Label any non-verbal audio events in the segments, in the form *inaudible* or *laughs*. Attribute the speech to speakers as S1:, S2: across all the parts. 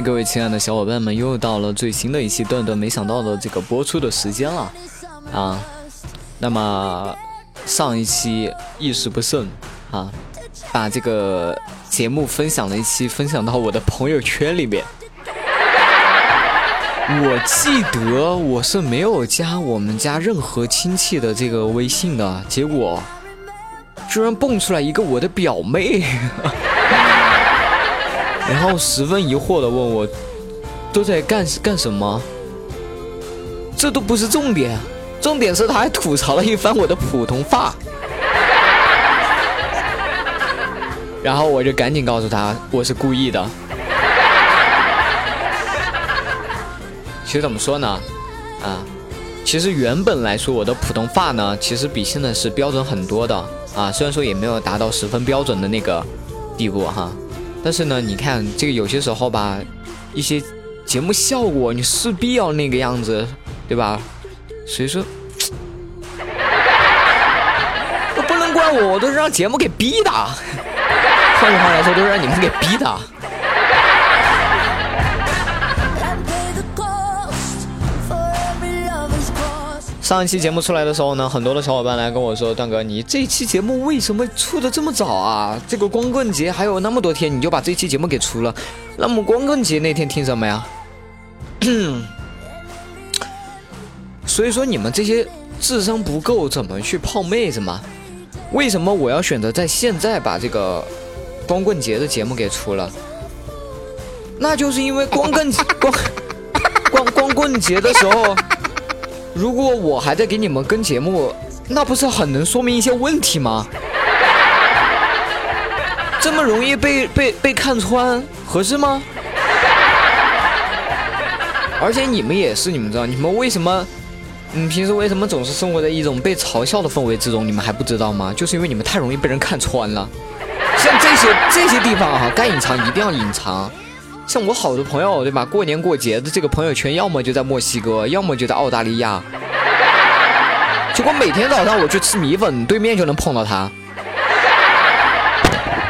S1: 各位亲爱的小伙伴们，又到了最新的一期段段没想到的这个播出的时间了啊！那么上一期一时不慎啊，把这个节目分享了一期，分享到我的朋友圈里面。我记得我是没有加我们家任何亲戚的这个微信的，结果居然蹦出来一个我的表妹。然后十分疑惑的问我，都在干干什么？这都不是重点，重点是他还吐槽了一番我的普通话。然后我就赶紧告诉他，我是故意的。其实怎么说呢？啊，其实原本来说我的普通话呢，其实比现在是标准很多的啊。虽然说也没有达到十分标准的那个地步哈。但是呢，你看这个有些时候吧，一些节目效果你势必要那个样子，对吧？所以说，都不能怪我，我都是让节目给逼的。换句话来说，都是让你们给逼的。上一期节目出来的时候呢，很多的小伙伴来跟我说：“段哥，你这期节目为什么出的这么早啊？这个光棍节还有那么多天，你就把这期节目给出了？那么光棍节那天听什么呀？”所以说你们这些智商不够，怎么去泡妹子嘛？为什么我要选择在现在把这个光棍节的节目给出了？那就是因为光棍 *laughs* 光光光棍节的时候。如果我还在给你们跟节目，那不是很能说明一些问题吗？这么容易被被被看穿，合适吗？而且你们也是，你们知道，你们为什么，嗯，平时为什么总是生活在一种被嘲笑的氛围之中？你们还不知道吗？就是因为你们太容易被人看穿了。像这些这些地方哈，该隐藏一定要隐藏。像我好多朋友，对吧？过年过节的这个朋友圈，要么就在墨西哥，要么就在澳大利亚。结果每天早上我去吃米粉，对面就能碰到他。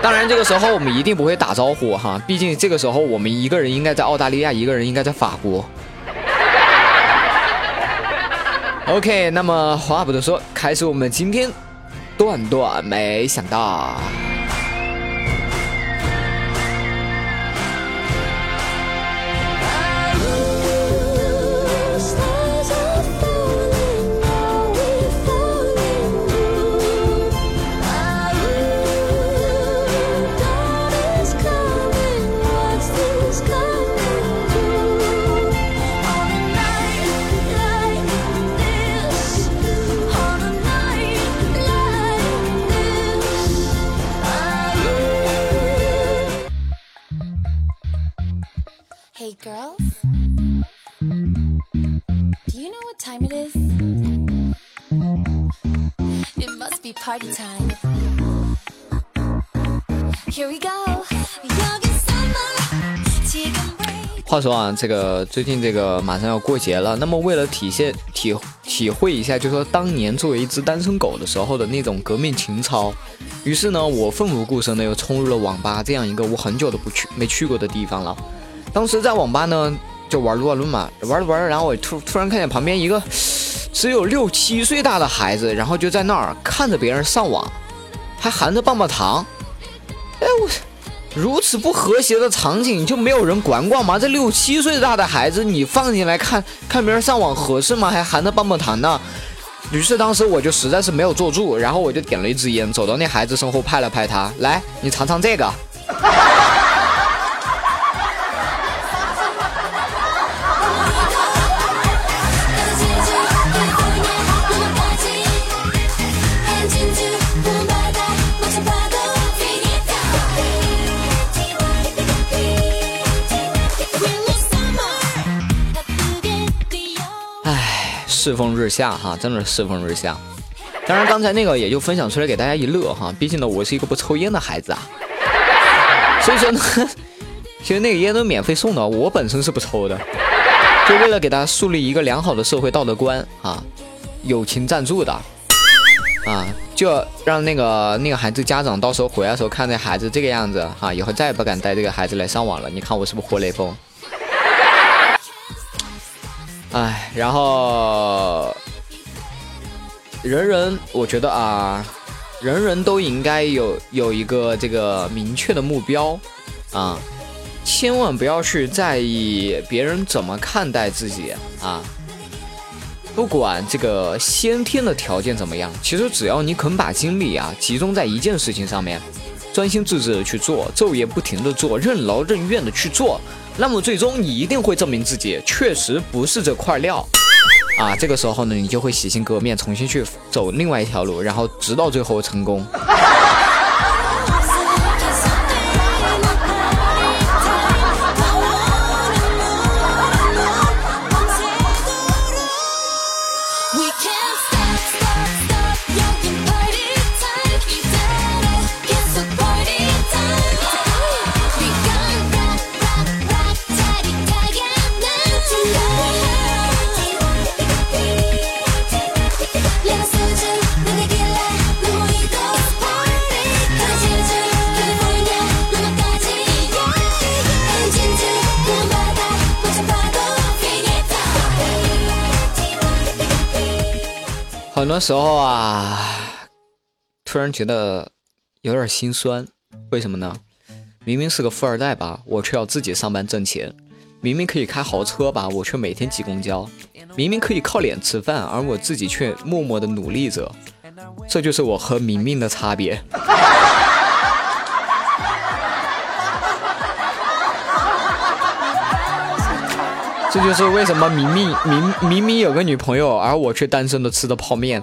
S1: 当然，这个时候我们一定不会打招呼哈，毕竟这个时候我们一个人应该在澳大利亚，一个人应该在法国。OK，那么话不多说，开始我们今天段段没想到。话说啊，这个最近这个马上要过节了，那么为了体现体体会一下，就说当年作为一只单身狗的时候的那种革命情操，于是呢，我奋不顾身的又冲入了网吧这样一个我很久都不去没去过的地方了。当时在网吧呢，就玩撸啊撸嘛，玩着玩着，然后我突突然看见旁边一个只有六七岁大的孩子，然后就在那儿看着别人上网，还含着棒棒糖。哎我。如此不和谐的场景就没有人管管吗？这六七岁大的孩子你放进来看看别人上网合适吗？还含着棒棒糖呢。于是当时我就实在是没有坐住，然后我就点了一支烟，走到那孩子身后拍了拍他，来，你尝尝这个。世风日下哈，真的是世风日下。当然，刚才那个也就分享出来给大家一乐哈。毕竟呢，我是一个不抽烟的孩子啊，所以说呢，*laughs* 其实那个烟都免费送的，我本身是不抽的，就为了给大家树立一个良好的社会道德观啊，友情赞助的啊，就让那个那个孩子家长到时候回来的时候看那孩子这个样子哈，以后再也不敢带这个孩子来上网了。你看我是不是活雷锋？哎，然后。人人，我觉得啊，人人都应该有有一个这个明确的目标啊，千万不要去在意别人怎么看待自己啊。不管这个先天的条件怎么样，其实只要你肯把精力啊集中在一件事情上面，专心致志的去做，昼夜不停的做，任劳任怨的去做，那么最终你一定会证明自己确实不是这块料。啊，这个时候呢，你就会洗心革面，重新去走另外一条路，然后直到最后成功。时候啊，突然觉得有点心酸。为什么呢？明明是个富二代吧，我却要自己上班挣钱；明明可以开豪车吧，我却每天挤公交；明明可以靠脸吃饭，而我自己却默默的努力着。这就是我和明明的差别。这就是为什么明明明明明有个女朋友，而我却单身的吃的泡面。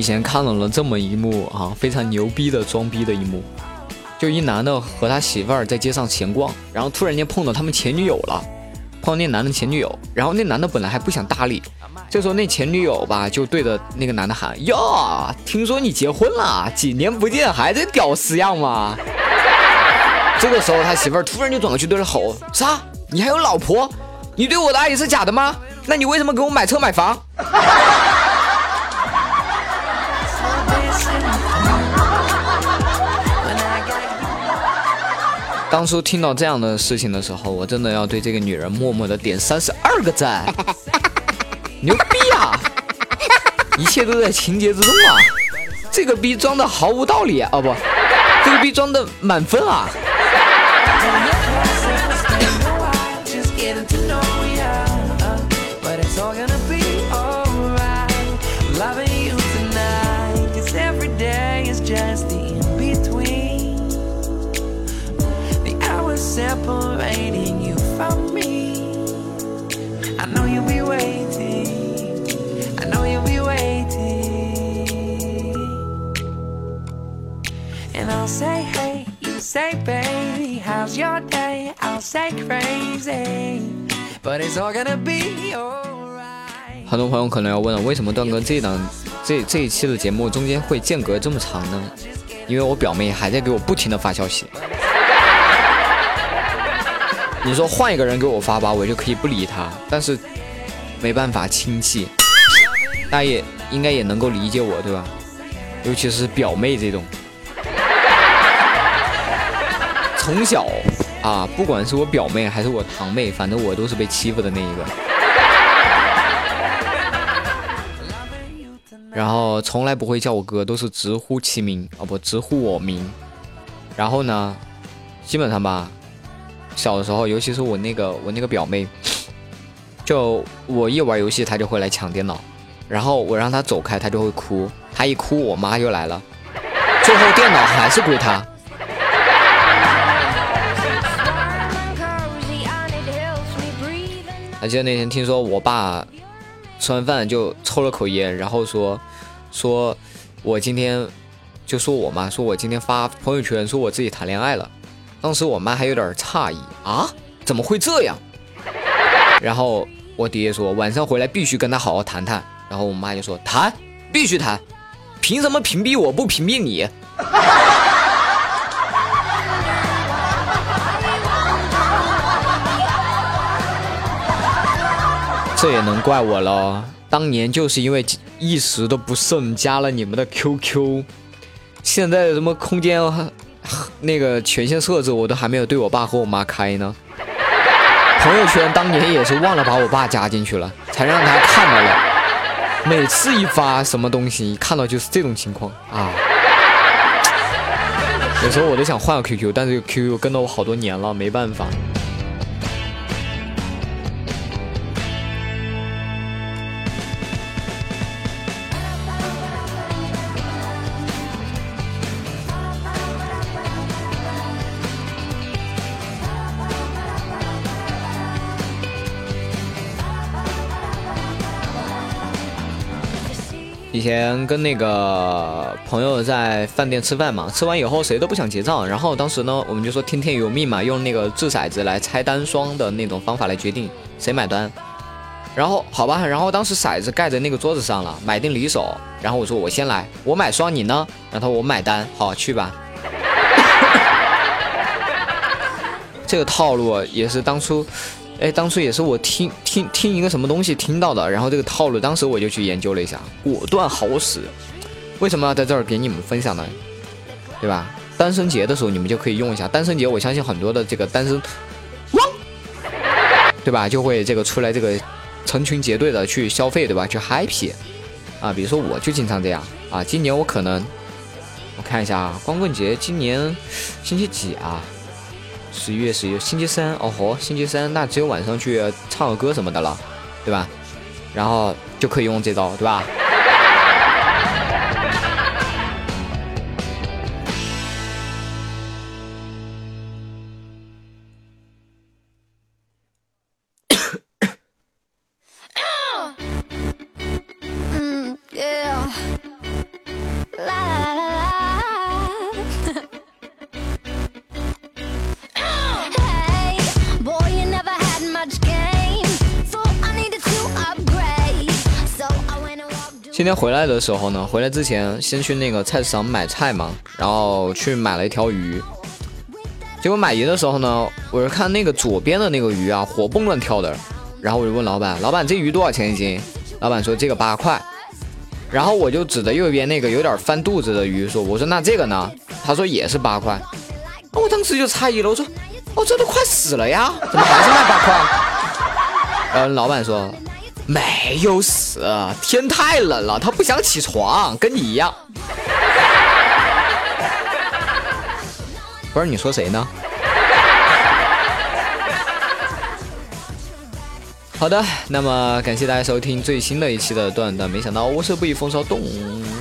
S1: 以前看到了这么一幕啊，非常牛逼的装逼的一幕，就一男的和他媳妇儿在街上闲逛，然后突然间碰到他们前女友了，碰到那男的前女友，然后那男的本来还不想搭理，这时候那前女友吧就对着那个男的喊：“哟，听说你结婚了，几年不见还在屌丝样吗？” *laughs* 这个时候他媳妇儿突然就转过去对他吼：“啥？你还有老婆？你对我的爱也是假的吗？那你为什么给我买车买房？”当初听到这样的事情的时候，我真的要对这个女人默默的点三十二个赞，*laughs* 牛逼啊！一切都在情节之中啊！这个逼装的毫无道理啊！哦不，这个逼装的满分啊！
S2: Say baby how's your day i'll say crazy but it's all gonna be alright
S1: 很多朋友可能要问了，为什么段哥这档这这一期的节目中间会间隔这么长呢？因为我表妹还在给我不停的发消息。*laughs* 你说换一个人给我发吧，我就可以不理他，但是没办法，亲戚，大家也应该也能够理解我，对吧？尤其是表妹这种，从小啊，不管是我表妹还是我堂妹，反正我都是被欺负的那一个。*laughs* 然后从来不会叫我哥，都是直呼其名啊，不直呼我名。然后呢，基本上吧，小的时候，尤其是我那个我那个表妹，就我一玩游戏，她就会来抢电脑，然后我让她走开，她就会哭，她一哭，我妈就来了，最后电脑还是归她。还记得那天听说我爸吃完饭就抽了口烟，然后说说我今天就说我妈，说我今天发朋友圈说我自己谈恋爱了。当时我妈还有点诧异啊，怎么会这样？*laughs* 然后我爹说晚上回来必须跟他好好谈谈。然后我妈就说谈，必须谈，凭什么屏蔽我不屏蔽你？这也能怪我喽，当年就是因为一时的不慎加了你们的 QQ，现在什么空间那个权限设置我都还没有对我爸和我妈开呢。朋友圈当年也是忘了把我爸加进去了，才让他看到了。每次一发什么东西，一看到就是这种情况啊。有时候我都想换个 QQ，但是 QQ 跟了我好多年了，没办法。以前跟那个朋友在饭店吃饭嘛，吃完以后谁都不想结账，然后当时呢，我们就说听天由命嘛，用那个掷骰子来拆单双的那种方法来决定谁买单。然后好吧，然后当时骰子盖在那个桌子上了，买定离手。然后我说我先来，我买双，你呢？然后我买单，好去吧。*laughs* 这个套路也是当初。哎，当初也是我听听听一个什么东西听到的，然后这个套路，当时我就去研究了一下，果断好使。为什么要在这儿给你们分享呢？对吧？单身节的时候你们就可以用一下。单身节，我相信很多的这个单身，对吧？就会这个出来这个成群结队的去消费，对吧？去 happy 啊。比如说我就经常这样啊。今年我可能我看一下啊，光棍节今年星期几啊？十一月十一，星期三哦吼，星期三那只有晚上去唱个歌什么的了，对吧？然后就可以用这招，对吧？天回来的时候呢，回来之前先去那个菜市场买菜嘛，然后去买了一条鱼。结果买鱼的时候呢，我是看那个左边的那个鱼啊，活蹦乱跳的，然后我就问老板：“老板，这鱼多少钱一斤？”老板说：“这个八块。”然后我就指着右边那个有点翻肚子的鱼说：“我说那这个呢？”他说：“也是八块。”我当时就诧异了，我说：“哦，这都快死了呀，怎么还是卖八块？” *laughs* 然后老板说。没有死，天太冷了，他不想起床，跟你一样。不是你说谁呢？好的，那么感谢大家收听最新的一期的段段。没想到我是不以风骚动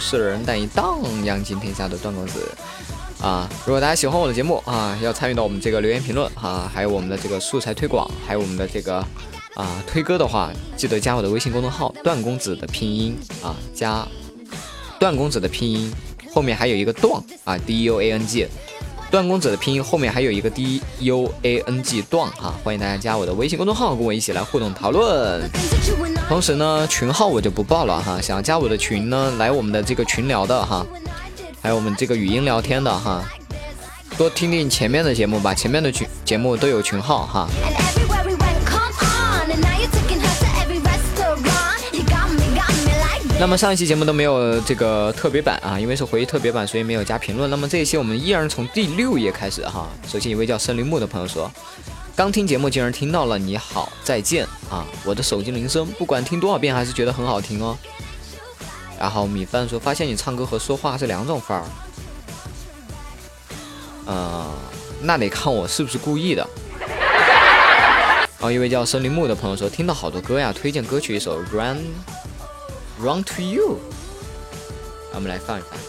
S1: 世人，但以荡漾惊天下的段公子啊！如果大家喜欢我的节目啊，要参与到我们这个留言评论啊，还有我们的这个素材推广，还有我们的这个。啊，推歌的话，记得加我的微信公众号“段公子”的拼音啊，加“段公子”的拼音，后面还有一个“段”啊，D U A N G，段公子的拼音后面还有一个 D U A N G 段哈，欢迎大家加我的微信公众号，跟我一起来互动讨论。同时呢，群号我就不报了哈，想要加我的群呢，来我们的这个群聊的哈，还有我们这个语音聊天的哈，多听听前面的节目吧，前面的群节目都有群号哈。那么上一期节目都没有这个特别版啊，因为是回忆特别版，所以没有加评论。那么这一期我们依然从第六页开始哈。首先一位叫森林木的朋友说，刚听节目竟然听到了你好再见啊，我的手机铃声，不管听多少遍还是觉得很好听哦。然后米饭说，发现你唱歌和说话是两种范儿。嗯，那得看我是不是故意的。然后一位叫森林木的朋友说，听到好多歌呀，推荐歌曲一首《Run Run to You》，我们来放一放。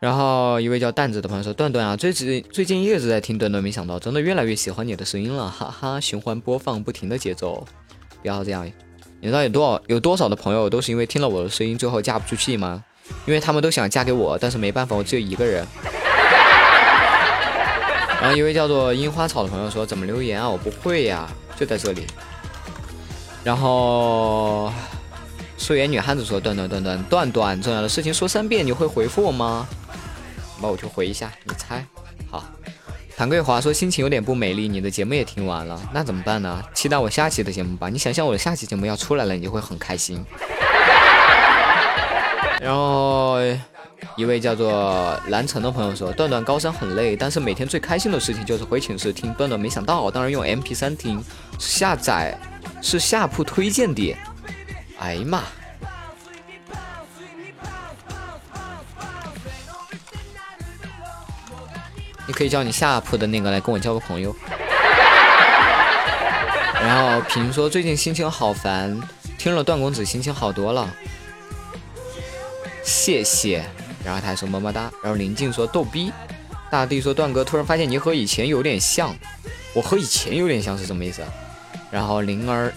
S1: 然后一位叫蛋子的朋友说，段段啊，最近最近一直在听段段，没想到真的越来越喜欢你的声音了，哈哈，循环播放不停的节奏，不要这样。你知道有多少有多少的朋友都是因为听了我的声音，最后嫁不出去吗？因为他们都想嫁给我，但是没办法，我只有一个人。然后一位叫做樱花草的朋友说：“怎么留言啊？我不会呀，就在这里。”然后素颜女汉子说：“段段段段段段，重要的事情说三遍，你会回复我吗？”那我就回一下，你猜。好，谭桂华说：“心情有点不美丽，你的节目也听完了，那怎么办呢？期待我下期的节目吧。你想想我的下期节目要出来了，你就会很开心。”然后。一位叫做蓝城的朋友说：“段段高三很累，但是每天最开心的事情就是回寝室听段段。没想到，当然用 MP3 听，下载是下铺推荐的。哎呀妈！你可以叫你下铺的那个来跟我交个朋友。*laughs* 然后平说最近心情好烦，听了段公子心情好多了。谢谢。”然后他还说么么哒，然后林静说逗逼，大地说段哥突然发现你和以前有点像，我和以前有点像是什么意思？然后灵儿，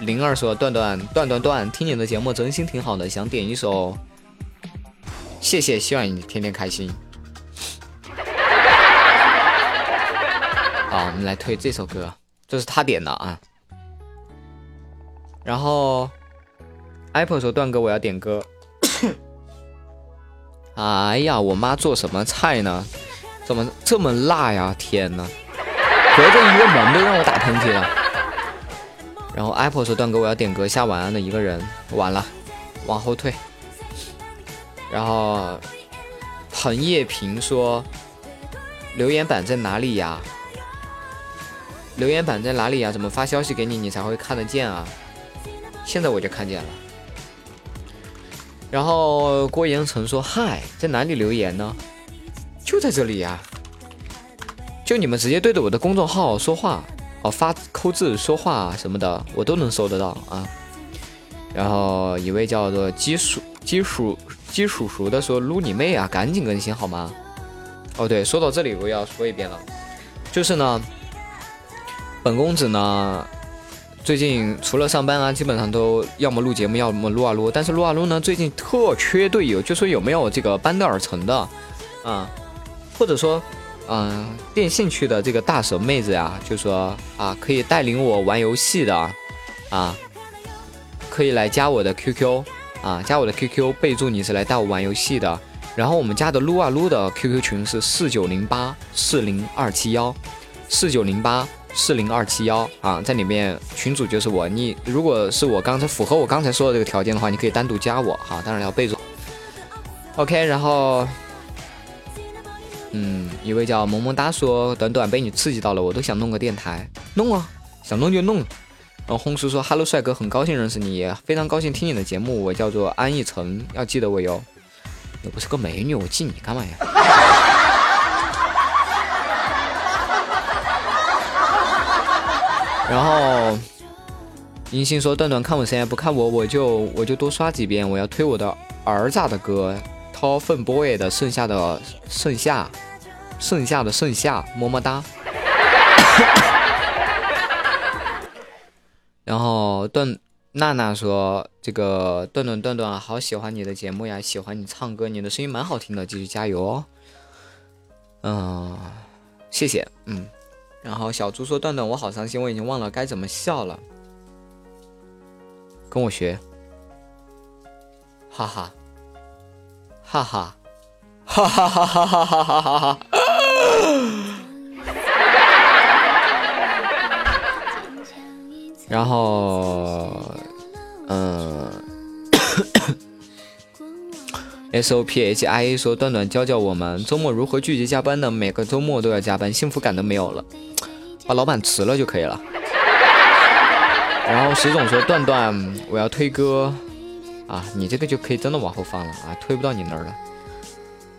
S1: 灵儿说段段段段段，听你的节目真心挺好的，想点一首，谢谢，希望你天天开心。好，我们来推这首歌，这是他点的啊。然后 Apple 说段哥我要点歌。*coughs* 哎呀，我妈做什么菜呢？怎么这么辣呀？天哪！隔着一个门都让我打喷嚏了。然后 Apple 说：“段哥，我要点歌下晚安的一个人。”完了，往后退。然后彭叶平说：“留言板在哪里呀？留言板在哪里呀？怎么发消息给你，你才会看得见啊？现在我就看见了。”然后郭言成说：“嗨，在哪里留言呢？就在这里呀！就你们直接对着我的公众号说话哦，发扣字说话什么的，我都能搜得到啊。”然后一位叫做鸡属鸡属鸡属熟的说：“撸你妹啊！赶紧更新好吗？”哦，对，说到这里我要说一遍了，就是呢，本公子呢。最近除了上班啊，基本上都要么录节目，要么撸啊撸。但是撸啊撸呢，最近特缺队友，就说有没有这个班德尔城的，啊，或者说，嗯，电信区的这个大神妹子呀，就说啊，可以带领我玩游戏的，啊，可以来加我的 QQ，啊，加我的 QQ，备注你是来带我玩游戏的。然后我们家的撸啊撸的 QQ 群是四九零八四零二七幺，四九零八。四零二七幺啊，在里面群主就是我。你如果是我刚才符合我刚才说的这个条件的话，你可以单独加我哈，当然要备注。OK，然后，嗯，一位叫萌萌哒说，短短被你刺激到了，我都想弄个电台，弄啊，想弄就弄。然后红叔说，Hello，帅哥，很高兴认识你，非常高兴听你的节目。我叫做安逸晨，要记得我哟。又不是个美女，我记你干嘛呀？*laughs* 然后，银星说：“段段看我谁不看我，我就我就多刷几遍。我要推我的儿子的歌，Top Fun Boy 的剩下的剩下，剩下的剩下，么么哒。然后段娜娜说：“这个段段段段，好喜欢你的节目呀，喜欢你唱歌，你的声音蛮好听的，继续加油哦。”嗯，谢谢，嗯。然后小猪说：“段段，我好伤心，我已经忘了该怎么笑了。跟我学，哈哈，哈哈，哈哈哈哈哈哈哈哈哈。”然后，嗯。S O P H I A 说：“段段教教我们周末如何拒绝加班呢？每个周末都要加班，幸福感都没有了，把老板辞了就可以了。”然后石总说：“段段，我要推歌啊，你这个就可以真的往后放了啊，推不到你那儿了。”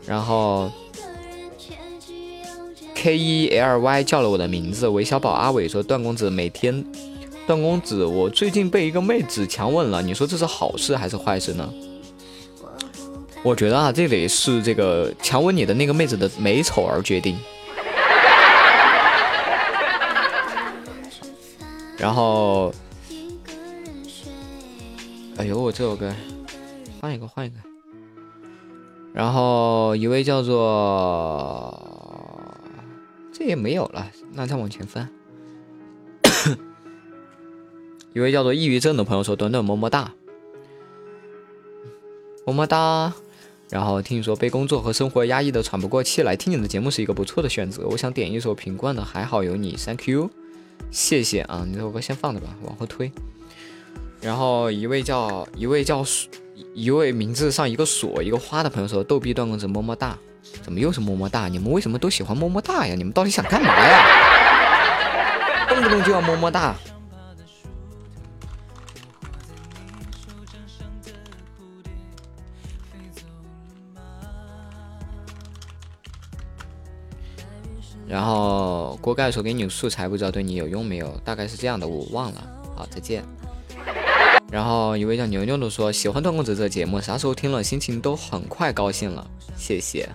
S1: 然后 K E L Y 叫了我的名字。韦小宝阿伟说：“段公子每天，段公子，我最近被一个妹子强吻了，你说这是好事还是坏事呢？”我觉得啊，这得是这个强吻你的那个妹子的美丑而决定。然后，哎呦，我这首歌换一个，换一个。然后一位叫做。这也没有了，那再往前翻。一位叫做抑郁症的朋友说：“短短么么哒，么么哒。”然后听说被工作和生活压抑的喘不过气来，听你的节目是一个不错的选择。我想点一首品冠的《还好有你》，Thank you，谢谢啊，你这首歌先放着吧，往后推。然后一位叫一位叫一位名字上一个锁一个花的朋友说：“逗逼段公子么么哒。”怎么又是么么哒？你们为什么都喜欢么么哒呀？你们到底想干嘛呀？动不动就要么么哒。然后锅盖说给你素材，不知道对你有用没有？大概是这样的，我忘了。好，再见。然后一位叫牛牛的说喜欢段公子这节目，啥时候听了心情都很快高兴了，谢谢。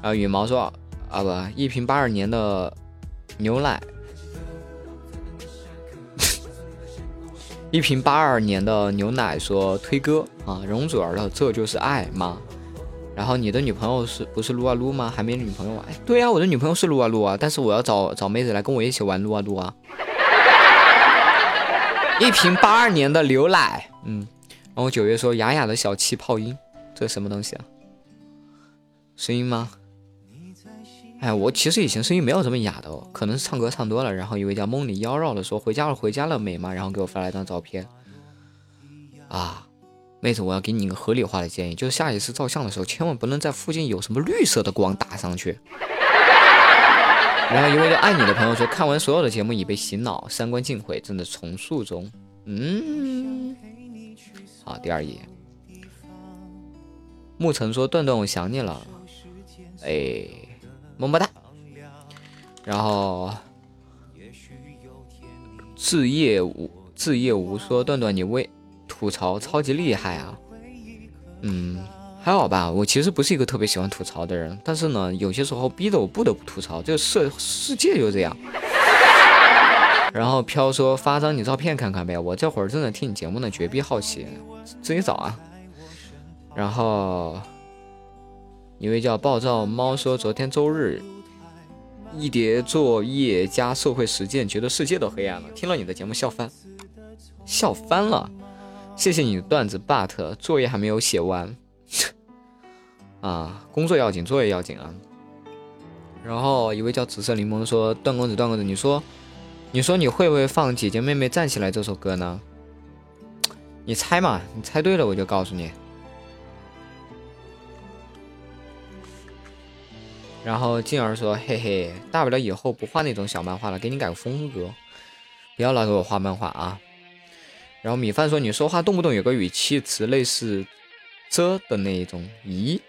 S1: 啊，羽毛说啊不，一瓶八二年的牛奶，*laughs* 一瓶八二年的牛奶说推歌啊，容祖儿的这就是爱吗？然后你的女朋友是不是撸啊撸吗？还没女朋友啊？对呀，我的女朋友是撸啊撸啊，但是我要找找妹子来跟我一起玩撸啊撸啊。一瓶八二年的牛奶，嗯，然后九月说雅雅的小气泡音，这是什么东西啊？声音吗？哎，我其实以前声音没有这么哑的哦，可能是唱歌唱多了。然后一位叫梦里妖娆的说：“回家了，回家了，美吗？”然后给我发了一张照片。啊，妹子，我要给你一个合理化的建议，就是下一次照相的时候，千万不能在附近有什么绿色的光打上去。然后一位叫爱你的朋友说：“看完所有的节目已被洗脑，三观尽毁，正在重塑中。”嗯，好，第二页。沐晨说：“段段，我想你了。”哎。么么哒，然后志业无志业无说段段你为吐槽超级厉害啊，嗯还好吧，我其实不是一个特别喜欢吐槽的人，但是呢有些时候逼得我不得不吐槽，这个世世界就这样。*laughs* 然后飘说发张你照片看看呗，我这会儿正在听你节目呢，绝逼好奇，自己找啊。然后。一位叫暴躁猫说：“昨天周日，一叠作业加社会实践，觉得世界都黑暗了。听了你的节目，笑翻，笑翻了。谢谢你的段子，but 作业还没有写完。啊，工作要紧，作业要紧啊。”然后一位叫紫色柠檬说：“段公子，段公子，你说，你说你会不会放《姐姐妹妹站起来》这首歌呢？你猜嘛，你猜对了我就告诉你。”然后静儿说：“嘿嘿，大不了以后不画那种小漫画了，给你改个风格，不要老给我画漫画啊。”然后米饭说：“你说话动不动有个语气词类似‘这’的那一种，咦？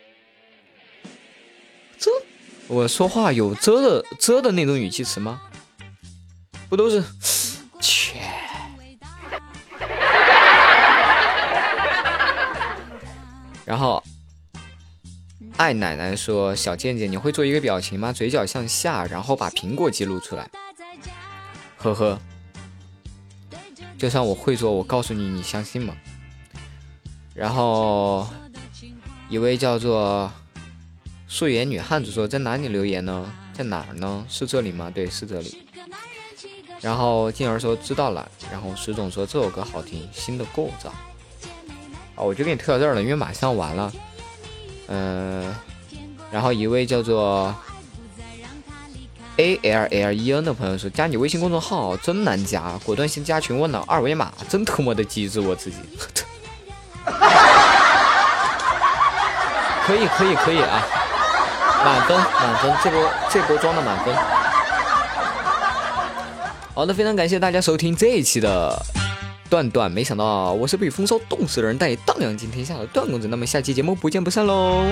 S1: 我说话有‘遮’的‘遮’的那种语气词吗？不都是切？”然后。爱奶奶说：“小健健，你会做一个表情吗？嘴角向下，然后把苹果记录出来。”呵呵，就算我会做，我告诉你，你相信吗？然后一位叫做素颜女汉子说：“在哪里留言呢？在哪儿呢？是这里吗？对，是这里。”然后静儿说：“知道了。”然后石总说：“这首歌好听，新的构造。”哦，我就给你推到这儿了，因为马上完了。嗯，然后一位叫做 A L L E N 的朋友说：“加你微信公众号真难加，果断先加群问了二维码，真他妈的机智我自己。*laughs* ”可以可以可以啊，满分满分，这波这波装的满分。好的，非常感谢大家收听这一期的。段段，没想到我是被风骚冻死的人，但也荡漾今天下的段公子。那么下期节目不见不散喽！